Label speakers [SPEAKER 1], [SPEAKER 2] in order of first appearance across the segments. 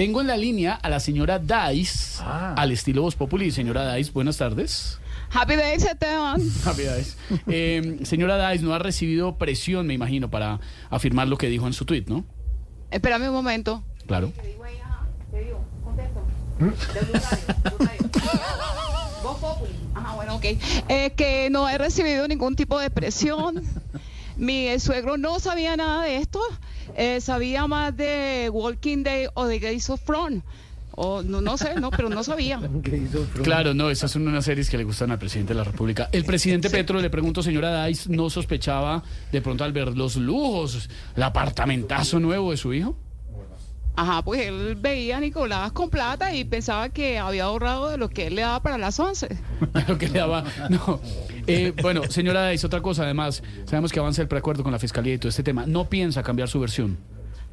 [SPEAKER 1] Tengo en la línea a la señora Dice, al estilo Voz Populi. Señora Dice, buenas tardes.
[SPEAKER 2] Happy Days, Esteban.
[SPEAKER 1] Happy Days. Eh, señora Dice, no ha recibido presión, me imagino, para afirmar lo que dijo en su tweet, ¿no?
[SPEAKER 2] Espérame un momento.
[SPEAKER 1] Claro.
[SPEAKER 2] Ajá, bueno, ok. Eh, que no he recibido ningún tipo de presión. Mi suegro no sabía nada de esto. Eh, sabía más de Walking Day o de Gates of Thrones. O no, no sé, no, pero no sabía.
[SPEAKER 1] Claro, no, esas son unas series que le gustan al presidente de la República. El presidente Petro, le pregunto, señora Dice, ¿no sospechaba de pronto al ver los lujos, el apartamentazo nuevo de su hijo?
[SPEAKER 2] Ajá, pues él veía a Nicolás con plata y pensaba que había ahorrado de lo que él le daba para las 11.
[SPEAKER 1] lo que le daba, no. Eh, bueno, señora Dice, otra cosa, además, sabemos que avanza el preacuerdo con la fiscalía y todo este tema. ¿No piensa cambiar su versión?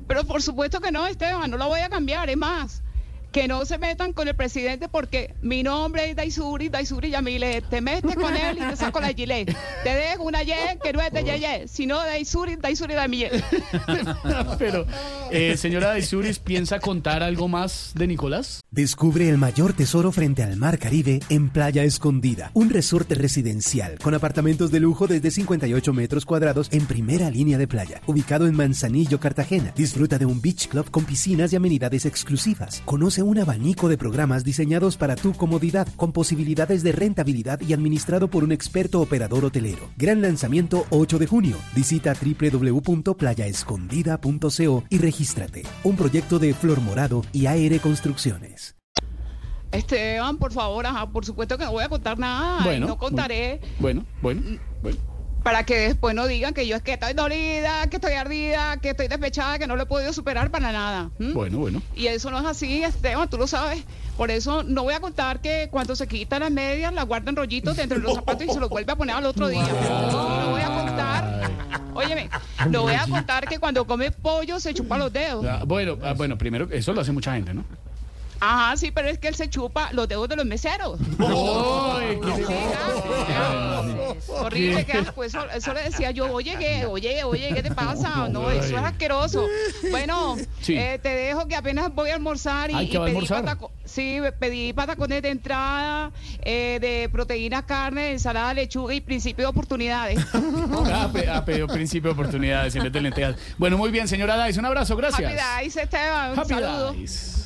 [SPEAKER 2] Pero por supuesto que no, Esteban, no la voy a cambiar, es más que no se metan con el presidente porque mi nombre es Daisuri, Daisuri Yamile. Te metes con él y te saco la gilet. Te dejo una Y que no es de Yeye, sino Daisuri, Daisuri Yamile.
[SPEAKER 1] Pero, eh, señora Daisuri, ¿piensa contar algo más de Nicolás?
[SPEAKER 3] Descubre el mayor tesoro frente al mar Caribe en Playa Escondida, un resorte residencial con apartamentos de lujo desde 58 metros cuadrados en primera línea de playa, ubicado en Manzanillo, Cartagena. Disfruta de un beach club con piscinas y amenidades exclusivas. Conoce un abanico de programas diseñados para tu comodidad, con posibilidades de rentabilidad y administrado por un experto operador hotelero. Gran lanzamiento 8 de junio. Visita www.playaescondida.co y regístrate. Un proyecto de Flor Morado y AR Construcciones.
[SPEAKER 2] Esteban, por favor, ajá, por supuesto que no voy a contar nada.
[SPEAKER 1] Bueno,
[SPEAKER 2] no contaré.
[SPEAKER 1] Bueno, bueno, bueno.
[SPEAKER 2] Para que después no digan que yo es que estoy dolida, que estoy ardida, que estoy despechada, que no lo he podido superar para nada.
[SPEAKER 1] Bueno, bueno.
[SPEAKER 2] Y eso no es así, Esteban, tú lo sabes. Por eso no voy a contar que cuando se quitan las medias, las guardan rollitos dentro de los zapatos y se los vuelve a poner al otro día. No, no voy a contar. Óyeme, no voy a contar que cuando come pollo se chupa los dedos.
[SPEAKER 1] Ah, Bueno, ah, bueno, primero, eso lo hace mucha gente, ¿no?
[SPEAKER 2] Ajá, sí, pero es que él se chupa los dedos de los meseros.
[SPEAKER 1] ¡Ay, qué-
[SPEAKER 2] Sí, ah, Horrible, que. Eso, eso le decía yo, oye, ¿qué? oye, oye, ¿qué te pasa? No, eso es asqueroso. Bueno,
[SPEAKER 1] Sí.
[SPEAKER 2] eh, te dejo que apenas voy a almorzar y,
[SPEAKER 1] Ay, ¿qué
[SPEAKER 2] y pedí, pataco- sí, pedí patacones de entrada, eh, de proteína, carne, ensalada, lechuga y principio de oportunidades.
[SPEAKER 1] Ah, pe- ah, pedido principio de oportunidades en vez de lentejas. Bueno, muy bien, señora Dice, un abrazo, gracias.
[SPEAKER 2] Happy Days, Esteban. Un
[SPEAKER 1] Happy
[SPEAKER 2] saludo.
[SPEAKER 1] Dice.